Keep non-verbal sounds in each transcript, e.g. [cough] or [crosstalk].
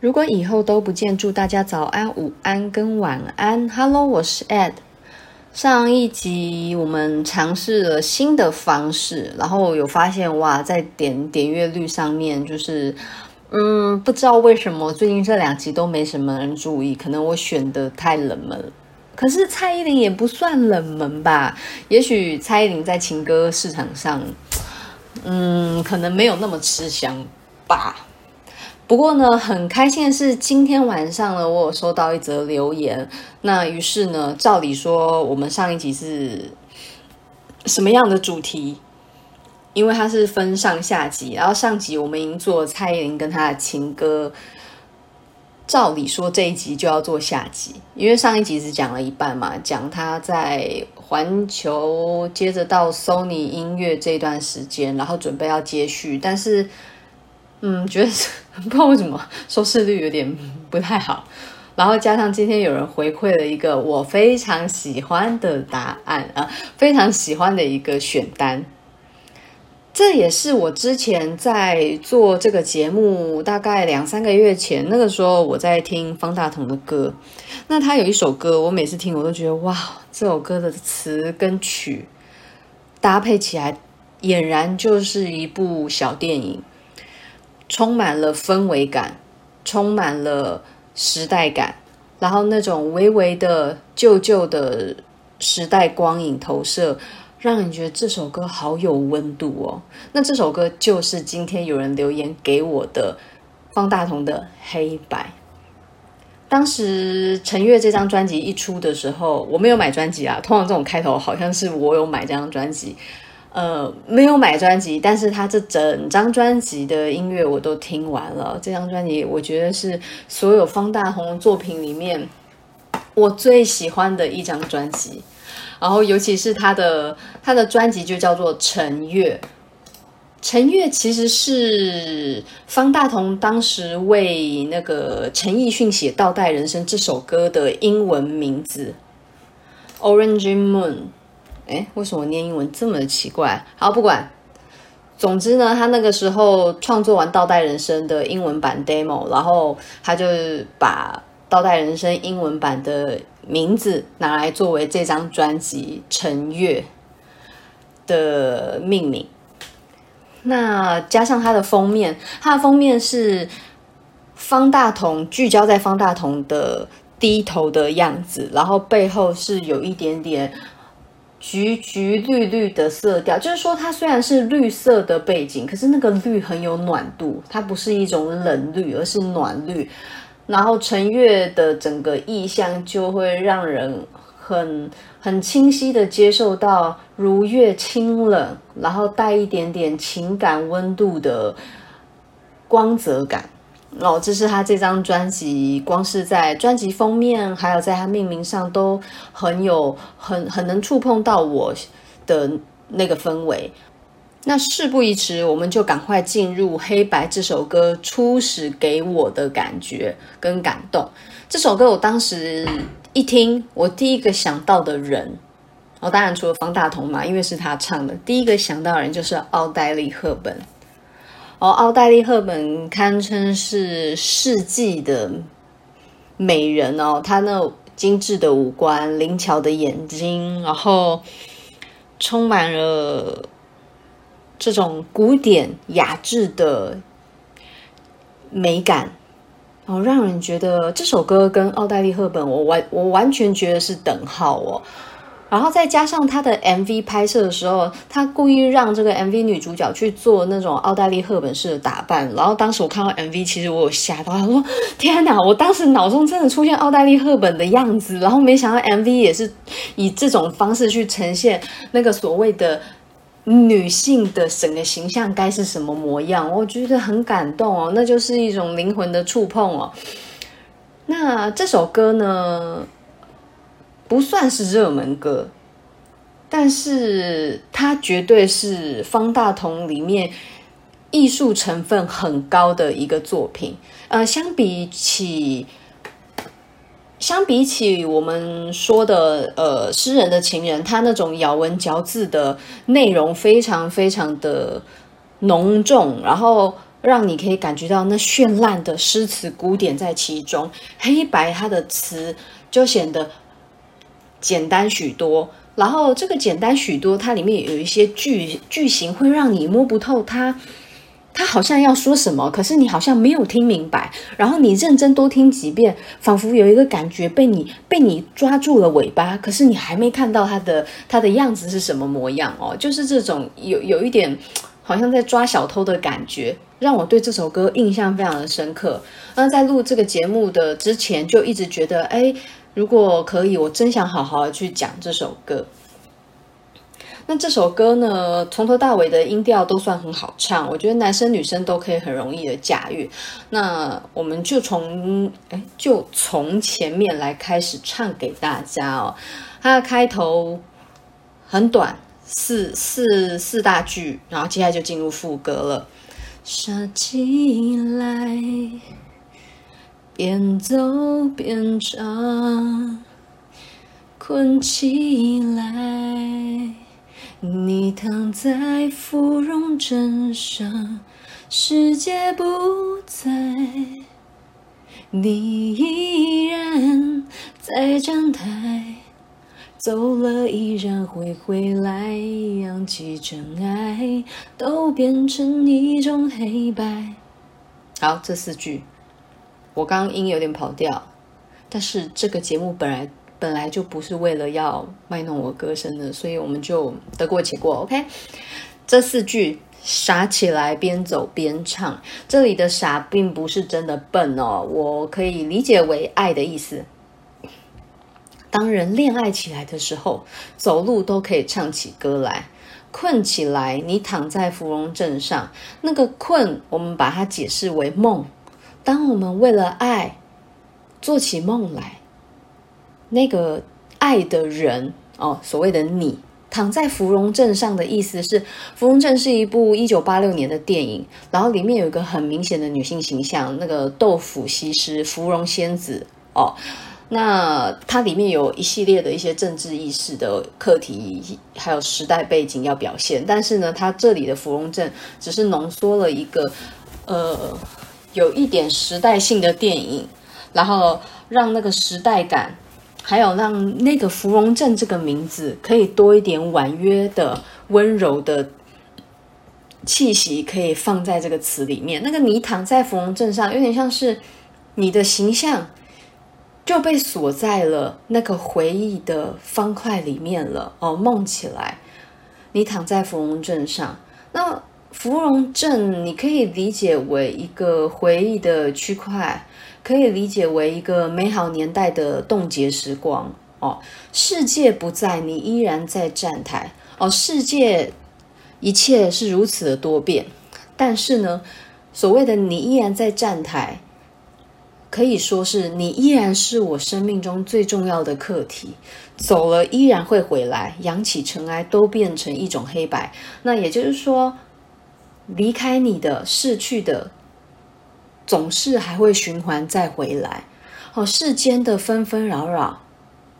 如果以后都不见，祝大家早安、午安跟晚安。Hello，我是 Ed。上一集我们尝试了新的方式，然后有发现哇，在点点阅率上面，就是嗯，不知道为什么最近这两集都没什么人注意，可能我选的太冷门。可是蔡依林也不算冷门吧？也许蔡依林在情歌市场上，嗯，可能没有那么吃香吧。不过呢，很开心的是，今天晚上呢，我有收到一则留言。那于是呢，照理说，我们上一集是什么样的主题？因为它是分上下集，然后上集我们已经做蔡依林跟她的情歌，照理说这一集就要做下集，因为上一集只讲了一半嘛，讲她在环球，接着到 Sony 音乐这段时间，然后准备要接续，但是。嗯，觉得 [laughs] 不知道为什么收视率有点不太好，然后加上今天有人回馈了一个我非常喜欢的答案啊，非常喜欢的一个选单，这也是我之前在做这个节目大概两三个月前，那个时候我在听方大同的歌，那他有一首歌，我每次听我都觉得哇，这首歌的词跟曲搭配起来，俨然就是一部小电影。充满了氛围感，充满了时代感，然后那种微微的旧旧的时代光影投射，让你觉得这首歌好有温度哦。那这首歌就是今天有人留言给我的方大同的《黑白》。当时陈月这张专辑一出的时候，我没有买专辑啊。通常这种开头好像是我有买这张专辑。呃，没有买专辑，但是他这整张专辑的音乐我都听完了。这张专辑我觉得是所有方大同作品里面我最喜欢的一张专辑。然后尤其是他的他的专辑就叫做《陈月》，陈月其实是方大同当时为那个陈奕迅写《倒带人生》这首歌的英文名字，Orange Moon。哎，为什么念英文这么奇怪？好，不管。总之呢，他那个时候创作完《倒带人生》的英文版 demo，然后他就把《倒带人生》英文版的名字拿来作为这张专辑《陈月》的命名。那加上他的封面，他的封面是方大同，聚焦在方大同的低头的样子，然后背后是有一点点。橘橘绿绿的色调，就是说它虽然是绿色的背景，可是那个绿很有暖度，它不是一种冷绿，而是暖绿。然后陈月的整个意象就会让人很很清晰的接受到如月清冷，然后带一点点情感温度的光泽感。哦，这是他这张专辑，光是在专辑封面，还有在他命名上，都很有很很能触碰到我的那个氛围。那事不宜迟，我们就赶快进入《黑白》这首歌初始给我的感觉跟感动。这首歌我当时一听，我第一个想到的人，哦，当然除了方大同嘛，因为是他唱的，第一个想到的人就是奥黛丽·赫本。哦，奥黛丽·赫本堪称是世纪的美人哦，她那精致的五官、灵巧的眼睛，然后充满了这种古典雅致的美感，哦，让人觉得这首歌跟奥黛丽·赫本，我完我完全觉得是等号哦。然后再加上他的 MV 拍摄的时候，他故意让这个 MV 女主角去做那种奥黛丽·赫本式的打扮。然后当时我看到 MV，其实我有吓到，他说：“天哪！”我当时脑中真的出现奥黛丽·赫本的样子。然后没想到 MV 也是以这种方式去呈现那个所谓的女性的整个形象该是什么模样，我觉得很感动哦，那就是一种灵魂的触碰哦。那这首歌呢？不算是热门歌，但是它绝对是方大同里面艺术成分很高的一个作品。呃，相比起相比起我们说的呃诗人的情人，他那种咬文嚼字的内容非常非常的浓重，然后让你可以感觉到那绚烂的诗词古典在其中，黑白它的词就显得简单许多。然后这个简单许多，它里面有一些句句型会让你摸不透它，它好像要说什么，可是你好像没有听明白。然后你认真多听几遍，仿佛有一个感觉被你被你抓住了尾巴，可是你还没看到它的它的样子是什么模样哦，就是这种有有一点好像在抓小偷的感觉，让我对这首歌印象非常的深刻。那在录这个节目的之前，就一直觉得哎。如果可以，我真想好好的去讲这首歌。那这首歌呢，从头到尾的音调都算很好唱，我觉得男生女生都可以很容易的驾驭。那我们就从哎，就从前面来开始唱给大家哦。它的开头很短，四四四大句，然后接下来就进入副歌了。杀起来。边走边唱，困起来。你躺在芙蓉镇上，世界不在，你依然在站台。走了依然会回来，扬起尘埃，都变成一种黑白。好，这四句。我刚刚音有点跑调，但是这个节目本来本来就不是为了要卖弄我歌声的，所以我们就得过且过。OK，这四句傻起来边走边唱，这里的傻并不是真的笨哦，我可以理解为爱的意思。当人恋爱起来的时候，走路都可以唱起歌来。困起来，你躺在芙蓉镇上，那个困，我们把它解释为梦。当我们为了爱做起梦来，那个爱的人哦，所谓的你躺在芙蓉镇上的意思是，芙蓉镇是一部一九八六年的电影，然后里面有一个很明显的女性形象，那个豆腐西施、芙蓉仙子哦。那它里面有一系列的一些政治意识的课题，还有时代背景要表现，但是呢，它这里的芙蓉镇只是浓缩了一个呃。有一点时代性的电影，然后让那个时代感，还有让那个芙蓉镇这个名字可以多一点婉约的、温柔的气息，可以放在这个词里面。那个你躺在芙蓉镇上，有点像是你的形象就被锁在了那个回忆的方块里面了。哦，梦起来，你躺在芙蓉镇上，那。芙蓉镇，你可以理解为一个回忆的区块，可以理解为一个美好年代的冻结时光哦。世界不在，你依然在站台哦。世界一切是如此的多变，但是呢，所谓的你依然在站台，可以说是你依然是我生命中最重要的课题。走了依然会回来，扬起尘埃都变成一种黑白。那也就是说。离开你的、逝去的，总是还会循环再回来。哦，世间的纷纷扰扰，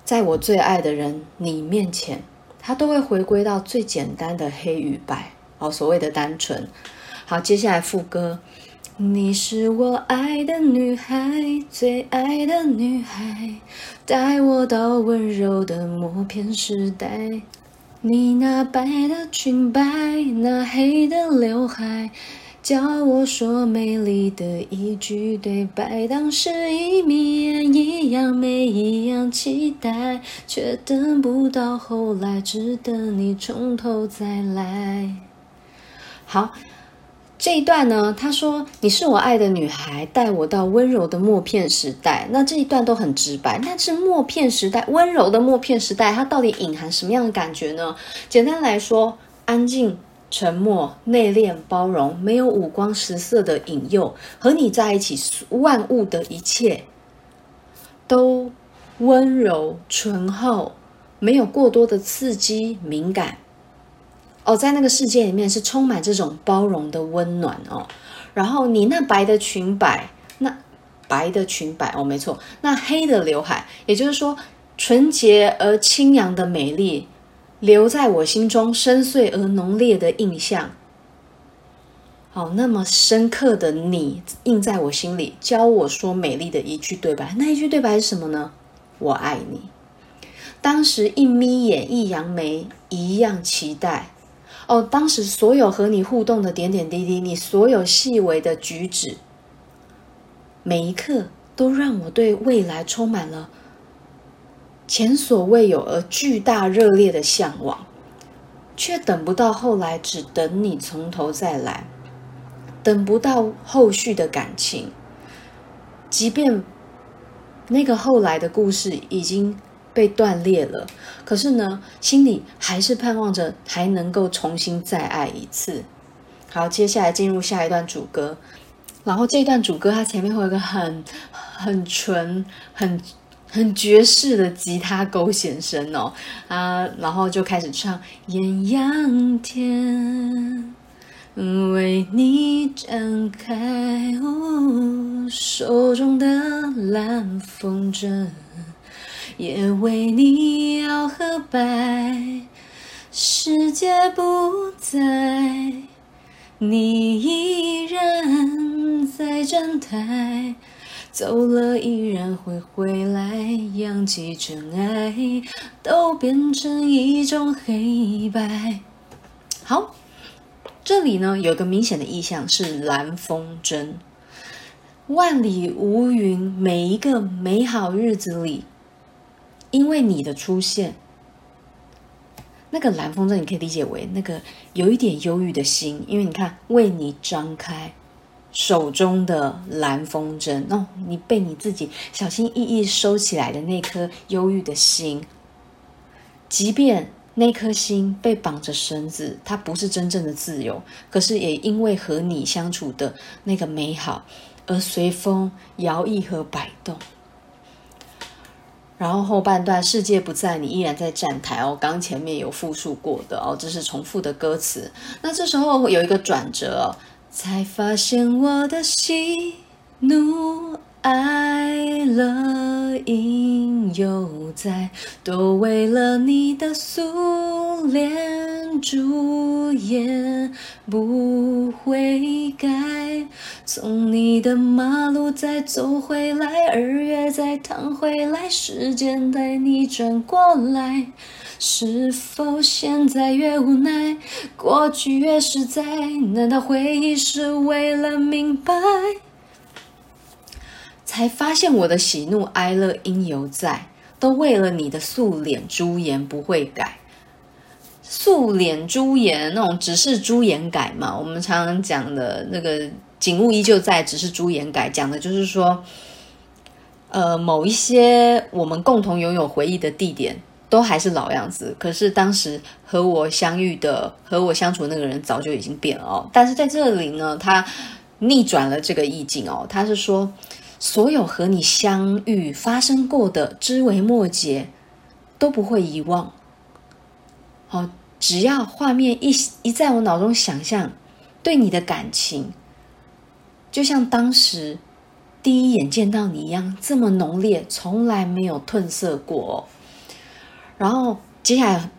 在我最爱的人你面前，他都会回归到最简单的黑与白。哦，所谓的单纯。好，接下来副歌：你是我爱的女孩，最爱的女孩，带我到温柔的默片时代。你那白的裙摆，那黑的刘海，教我说美丽的一句对白。当时一眯眼一样美，一样期待，却等不到后来，只等你从头再来。好。这一段呢，他说：“你是我爱的女孩，带我到温柔的默片时代。”那这一段都很直白。但是默片时代，温柔的默片时代，它到底隐含什么样的感觉呢？简单来说，安静、沉默、内敛、包容，没有五光十色的引诱，和你在一起，万物的一切都温柔、醇厚，没有过多的刺激、敏感。哦，在那个世界里面是充满这种包容的温暖哦。然后你那白的裙摆，那白的裙摆哦，没错，那黑的刘海，也就是说纯洁而清扬的美丽，留在我心中深邃而浓烈的印象。哦，那么深刻的你印在我心里，教我说美丽的一句对白。那一句对白是什么呢？我爱你。当时一眯眼，一扬眉，一样期待。哦，当时所有和你互动的点点滴滴，你所有细微的举止，每一刻都让我对未来充满了前所未有而巨大热烈的向往，却等不到后来，只等你从头再来，等不到后续的感情，即便那个后来的故事已经。被断裂了，可是呢，心里还是盼望着还能够重新再爱一次。好，接下来进入下一段主歌，然后这一段主歌它前面会有一个很很纯、很很爵士的吉他勾弦声哦啊，然后就开始唱艳阳天为你展开，哦，手中的蓝风筝。也为你摇和摆，世界不在，你依然在站台，走了依然会回来，扬起尘埃，都变成一种黑白。好，这里呢有个明显的意象是蓝风筝，万里无云，每一个美好日子里。因为你的出现，那个蓝风筝你可以理解为那个有一点忧郁的心，因为你看，为你张开手中的蓝风筝，哦，你被你自己小心翼翼收起来的那颗忧郁的心，即便那颗心被绑着绳子，它不是真正的自由，可是也因为和你相处的那个美好，而随风摇曳和摆动。然后后半段，世界不在，你依然在站台哦。刚前面有复述过的哦，这是重复的歌词。那这时候有一个转折，才发现我的喜怒哀乐应犹在，都为了你的素脸主演不悔改。从你的马路再走回来，二月再躺回来，时间带你转过来，是否现在越无奈，过去越实在？难道回忆是为了明白？才发现我的喜怒哀乐应犹在，都为了你的素脸朱颜不会改。素脸朱颜那种只是朱颜改嘛？我们常常讲的那个。景物依旧在，只是朱颜改。讲的就是说，呃，某一些我们共同拥有回忆的地点，都还是老样子。可是当时和我相遇的、和我相处的那个人，早就已经变了哦。但是在这里呢，他逆转了这个意境哦。他是说，所有和你相遇发生过的枝微末节，都不会遗忘。好、哦，只要画面一一在我脑中想象，对你的感情。就像当时第一眼见到你一样，这么浓烈，从来没有褪色过哦。然后接下来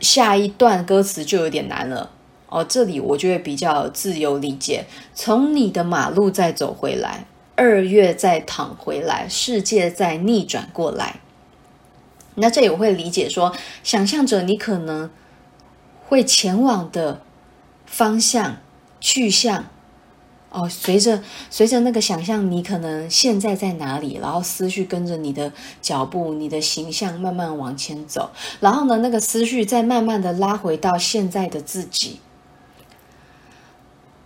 下一段歌词就有点难了哦，这里我就会比较自由理解。从你的马路再走回来，二月再躺回来，世界再逆转过来。那这也会理解说，想象着你可能会前往的方向去向。哦，随着随着那个想象，你可能现在在哪里？然后思绪跟着你的脚步，你的形象慢慢往前走。然后呢，那个思绪再慢慢的拉回到现在的自己。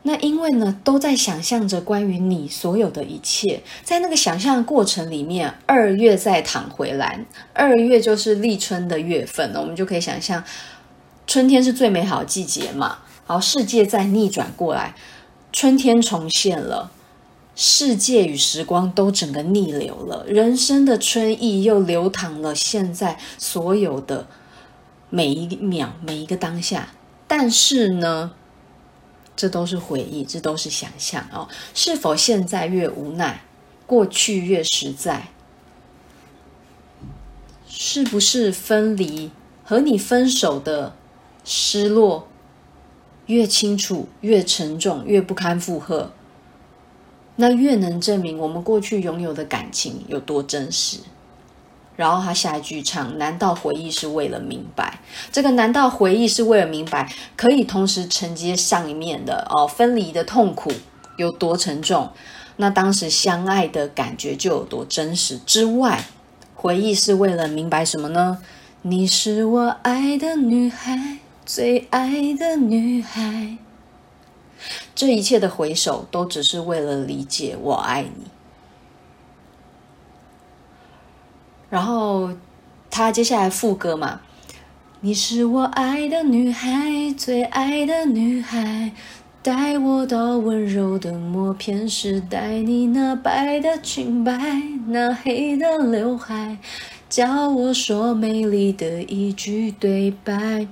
那因为呢，都在想象着关于你所有的一切，在那个想象的过程里面，二月再躺回来，二月就是立春的月份了，我们就可以想象，春天是最美好的季节嘛。然后世界在逆转过来。春天重现了，世界与时光都整个逆流了，人生的春意又流淌了。现在所有的每一秒、每一个当下，但是呢，这都是回忆，这都是想象哦。是否现在越无奈，过去越实在？是不是分离和你分手的失落？越清楚、越沉重、越不堪负荷，那越能证明我们过去拥有的感情有多真实。然后他下一句唱：“难道回忆是为了明白？这个难道回忆是为了明白？可以同时承接上一面的哦，分离的痛苦有多沉重？那当时相爱的感觉就有多真实？之外，回忆是为了明白什么呢？你是我爱的女孩，最爱的女孩。这一切的回首，都只是为了理解我爱你。”然后他接下来副歌嘛，你是我爱的女孩，最爱的女孩，带我到温柔的默片时代，你那白的裙摆，那黑的刘海，教我说美丽的一句对白。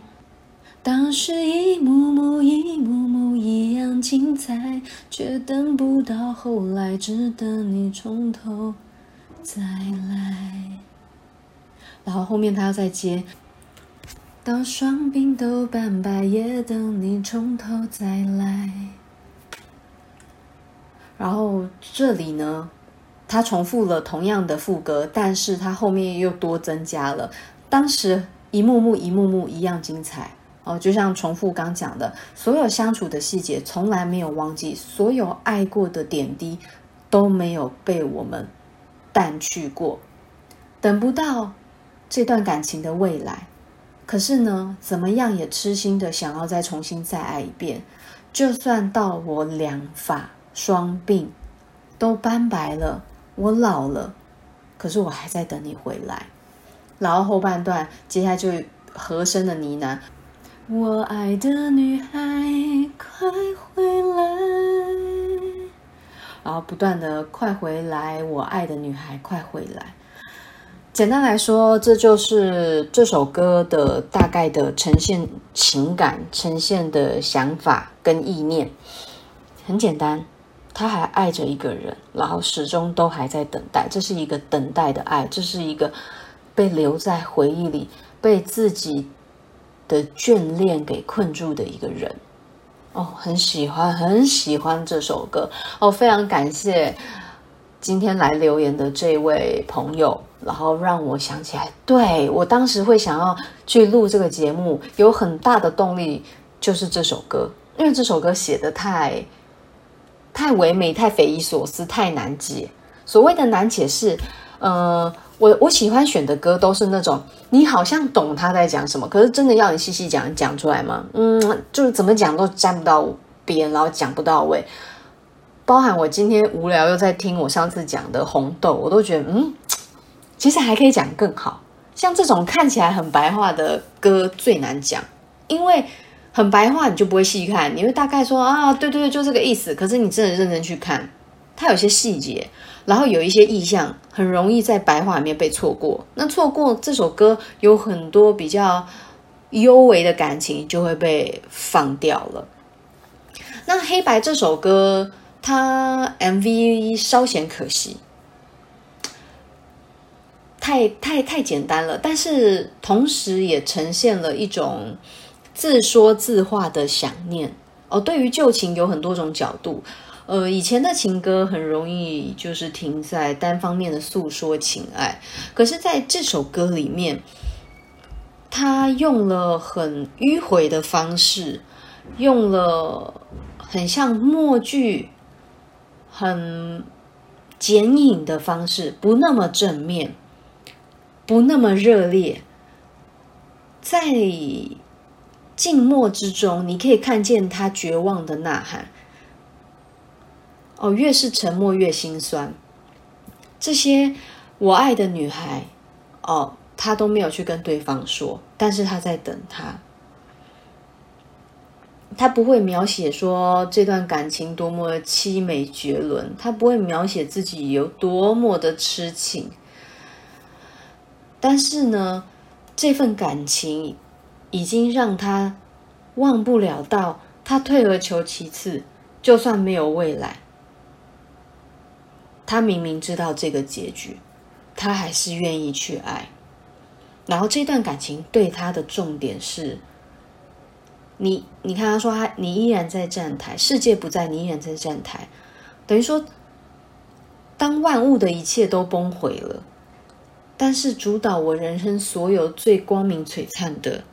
当时一幕幕一幕幕一样精彩，却等不到后来，只等你从头再来。然后后面他要再接，到双鬓都斑白，也等你从头再来。然后这里呢，他重复了同样的副歌，但是他后面又多增加了。当时一幕幕一幕幕一样精彩哦，就像重复刚讲的，所有相处的细节从来没有忘记，所有爱过的点滴都没有被我们淡去过，等不到。这段感情的未来，可是呢，怎么样也痴心的想要再重新再爱一遍，就算到我两发双鬓都斑白了，我老了，可是我还在等你回来。然后后半段接下来就和声的呢喃：我爱的女孩，快回来！然后不断的快回来，我爱的女孩，快回来。简单来说，这就是这首歌的大概的呈现情感、呈现的想法跟意念。很简单，他还爱着一个人，然后始终都还在等待。这是一个等待的爱，这是一个被留在回忆里、被自己的眷恋给困住的一个人。哦，很喜欢，很喜欢这首歌。哦，非常感谢。今天来留言的这位朋友，然后让我想起来，对，我当时会想要去录这个节目，有很大的动力就是这首歌，因为这首歌写得太太唯美、太匪夷所思、太难解。所谓的难解是，呃，我我喜欢选的歌都是那种你好像懂他在讲什么，可是真的要你细细讲讲出来吗？嗯，就是怎么讲都沾不到边，然后讲不到位。包含我今天无聊又在听我上次讲的红豆，我都觉得嗯，其实还可以讲更好。像这种看起来很白话的歌最难讲，因为很白话你就不会细看，你会大概说啊，对对对，就这个意思。可是你真的认真去看，它有些细节，然后有一些意象，很容易在白话里面被错过。那错过这首歌有很多比较幽微的感情就会被放掉了。那黑白这首歌。他 MV 稍显可惜，太太太简单了，但是同时也呈现了一种自说自话的想念哦。对于旧情有很多种角度，呃，以前的情歌很容易就是停在单方面的诉说情爱，可是在这首歌里面，他用了很迂回的方式，用了很像默剧。很剪影的方式，不那么正面，不那么热烈，在静默之中，你可以看见他绝望的呐喊。哦，越是沉默越心酸。这些我爱的女孩，哦，他都没有去跟对方说，但是他在等他。他不会描写说这段感情多么凄美绝伦，他不会描写自己有多么的痴情。但是呢，这份感情已经让他忘不了，到他退而求其次，就算没有未来，他明明知道这个结局，他还是愿意去爱。然后这段感情对他的重点是。你你看他说他你依然在站台，世界不在，你依然在站台，等于说，当万物的一切都崩毁了，但是主导我人生所有最光明璀璨的，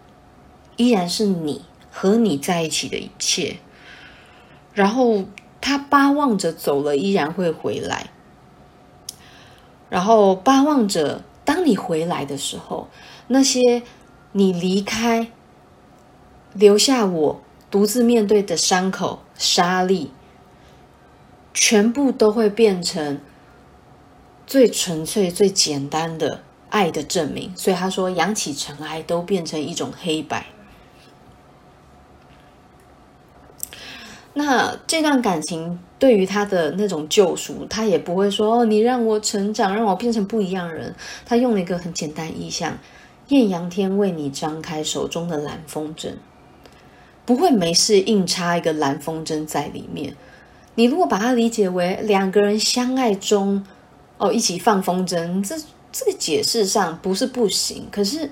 依然是你和你在一起的一切。然后他巴望着走了，依然会回来。然后巴望着，当你回来的时候，那些你离开。留下我独自面对的伤口、沙砾，全部都会变成最纯粹、最简单的爱的证明。所以他说，扬起尘埃都变成一种黑白。那这段感情对于他的那种救赎，他也不会说：“哦，你让我成长，让我变成不一样人。”他用了一个很简单意象：艳阳天为你张开手中的蓝风筝。不会没事硬插一个蓝风筝在里面。你如果把它理解为两个人相爱中，哦，一起放风筝，这这个解释上不是不行，可是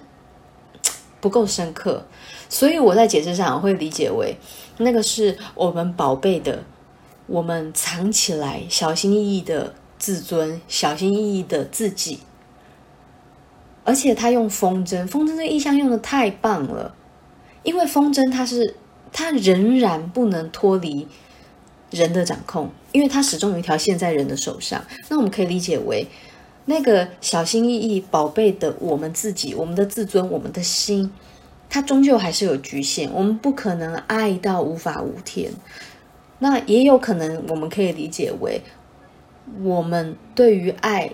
不够深刻。所以我在解释上我会理解为，那个是我们宝贝的，我们藏起来小心翼翼的自尊，小心翼翼的自己。而且他用风筝，风筝这个意象用的太棒了，因为风筝它是。它仍然不能脱离人的掌控，因为它始终有一条线在人的手上。那我们可以理解为，那个小心翼翼、宝贝的我们自己、我们的自尊、我们的心，它终究还是有局限。我们不可能爱到无法无天。那也有可能，我们可以理解为，我们对于爱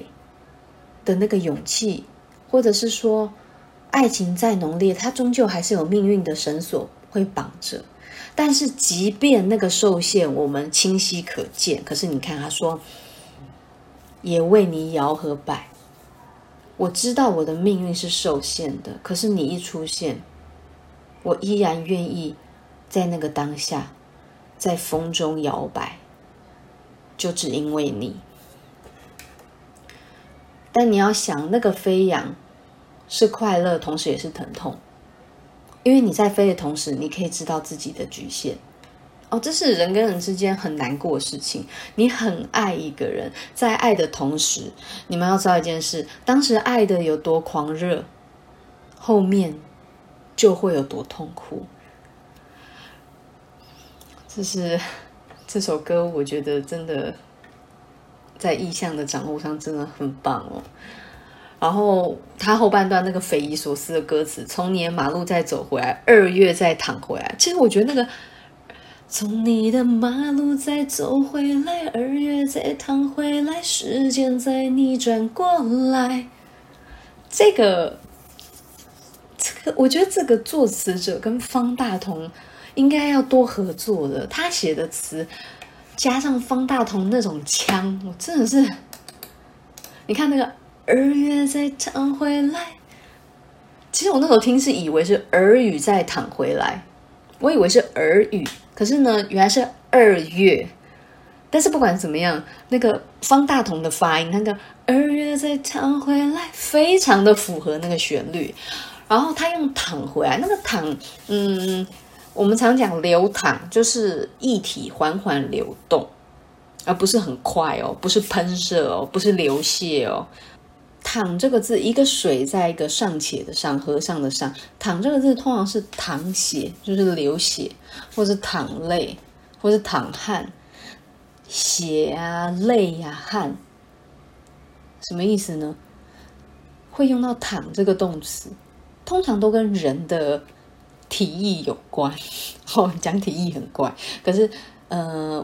的那个勇气，或者是说，爱情再浓烈，它终究还是有命运的绳索。会绑着，但是即便那个受限，我们清晰可见。可是你看，他说，也为你摇和摆。我知道我的命运是受限的，可是你一出现，我依然愿意在那个当下，在风中摇摆，就只因为你。但你要想，那个飞扬是快乐，同时也是疼痛。因为你在飞的同时，你可以知道自己的局限。哦，这是人跟人之间很难过的事情。你很爱一个人，在爱的同时，你们要知道一件事：当时爱的有多狂热，后面就会有多痛苦。这是这首歌，我觉得真的在意象的掌握上真的很棒哦。然后他后半段那个匪夷所思的歌词，从你的马路再走回来，二月再躺回来。其实我觉得那个从你的马路再走回来，二月再躺回来，时间在逆转过来。这个这个，我觉得这个作词者跟方大同应该要多合作的。他写的词加上方大同那种腔，我真的是，你看那个。二月再躺回来，其实我那时候听是以为是耳语再躺回来，我以为是耳语，可是呢，原来是二月。但是不管怎么样，那个方大同的发音，那个二月再躺回来，非常的符合那个旋律。然后他用躺回来，那个躺，嗯，我们常讲流淌，就是液体缓缓流动，而不是很快哦，不是喷射哦，不是流泻哦。淌这个字，一个水在一个尚且的尚，和尚的尚。淌这个字通常是淌血，就是流血，或是淌泪，或是淌汗。血啊，泪呀、啊，汗，什么意思呢？会用到淌这个动词，通常都跟人的体液有关。[laughs] 哦，讲体液很怪，可是，呃。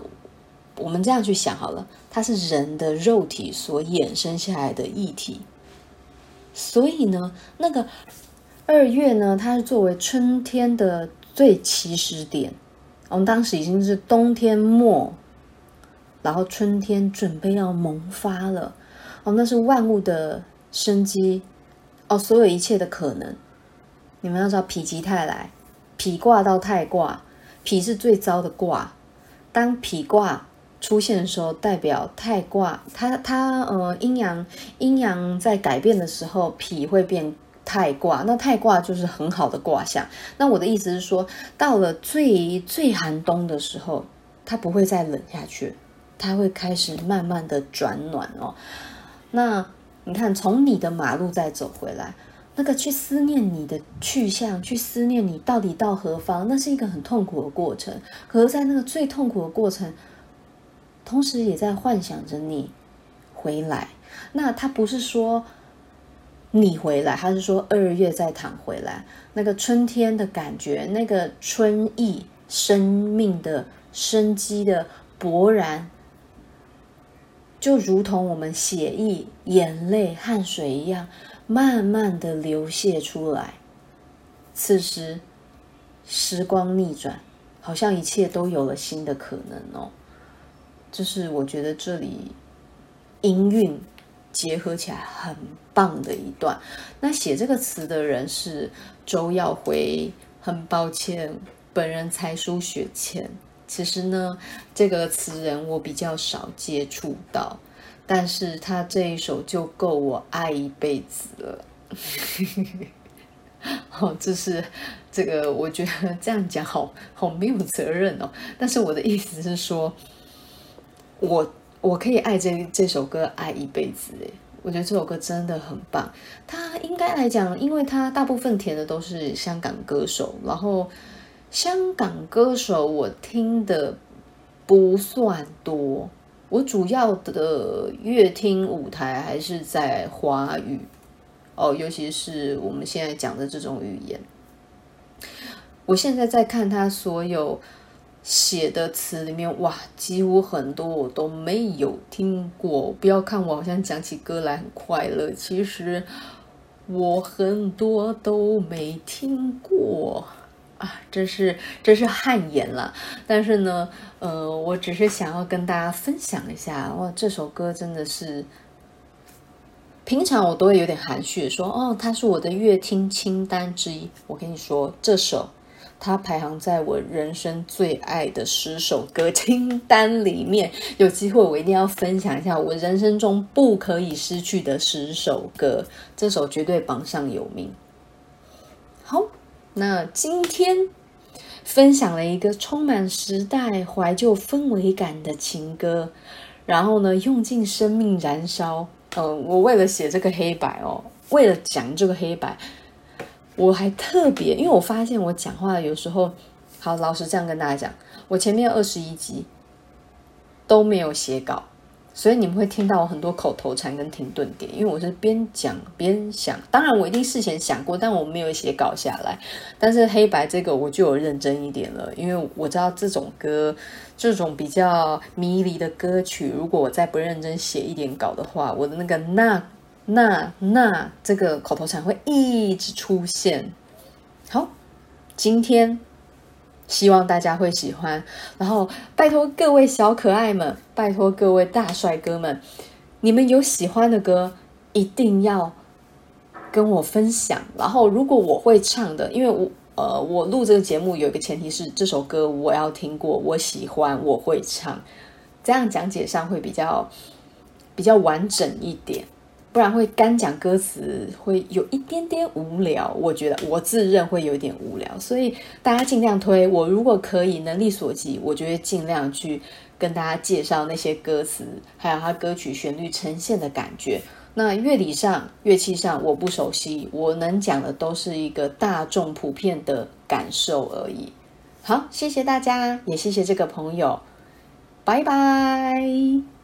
我们这样去想好了，它是人的肉体所衍生下来的液体，所以呢，那个二月呢，它是作为春天的最起始点。我们当时已经是冬天末，然后春天准备要萌发了。哦，那是万物的生机，哦，所有一切的可能。你们要知道，否极泰来，否卦到泰卦，否是最糟的卦。当否卦出现的时候，代表太卦，它它呃阴阳阴阳在改变的时候，脾会变太卦，那太卦就是很好的卦象。那我的意思是说，到了最最寒冬的时候，它不会再冷下去，它会开始慢慢的转暖哦。那你看，从你的马路再走回来，那个去思念你的去向，去思念你到底到何方，那是一个很痛苦的过程。可是，在那个最痛苦的过程，同时也在幻想着你回来。那他不是说。你回来，他是说二月再躺回来，那个春天的感觉，那个春意，生命的生机的勃然，就如同我们血液、眼泪、汗水一样，慢慢的流泻出来。此时，时光逆转，好像一切都有了新的可能哦。就是我觉得这里音韵。结合起来很棒的一段。那写这个词的人是周耀辉，很抱歉，本人才疏学浅。其实呢，这个词人我比较少接触到，但是他这一首就够我爱一辈子了。好，[laughs] 这是这个，我觉得这样讲好好没有责任哦。但是我的意思是说，我。我可以爱这这首歌爱一辈子诶，我觉得这首歌真的很棒。它应该来讲，因为它大部分填的都是香港歌手，然后香港歌手我听的不算多，我主要的乐听舞台还是在华语哦，尤其是我们现在讲的这种语言。我现在在看他所有。写的词里面，哇，几乎很多我都没有听过。不要看我好像讲起歌来很快乐，其实我很多都没听过啊，这是这是汗颜了。但是呢，呃，我只是想要跟大家分享一下，哇，这首歌真的是，平常我都会有点含蓄说，哦，它是我的乐听清单之一。我跟你说，这首。它排行在我人生最爱的十首歌清单里面，有机会我一定要分享一下我人生中不可以失去的十首歌，这首绝对榜上有名。好，那今天分享了一个充满时代怀旧氛围感的情歌，然后呢，用尽生命燃烧。嗯、呃，我为了写这个黑白哦，为了讲这个黑白。我还特别，因为我发现我讲话有时候，好，老实这样跟大家讲，我前面二十一集都没有写稿，所以你们会听到我很多口头禅跟停顿点，因为我是边讲边想。当然，我一定事前想过，但我没有写稿下来。但是黑白这个我就有认真一点了，因为我知道这种歌，这种比较迷离的歌曲，如果我再不认真写一点稿的话，我的那个那。那那这个口头禅会一直出现。好，今天希望大家会喜欢。然后拜托各位小可爱们，拜托各位大帅哥们，你们有喜欢的歌一定要跟我分享。然后如果我会唱的，因为我呃我录这个节目有一个前提是这首歌我要听过，我喜欢，我会唱，这样讲解上会比较比较完整一点。不然会干讲歌词，会有一点点无聊。我觉得我自认会有点无聊，所以大家尽量推。我如果可以，能力所及，我就会尽量去跟大家介绍那些歌词，还有它歌曲旋律呈现的感觉。那乐理上、乐器上我不熟悉，我能讲的都是一个大众普遍的感受而已。好，谢谢大家，也谢谢这个朋友，拜拜。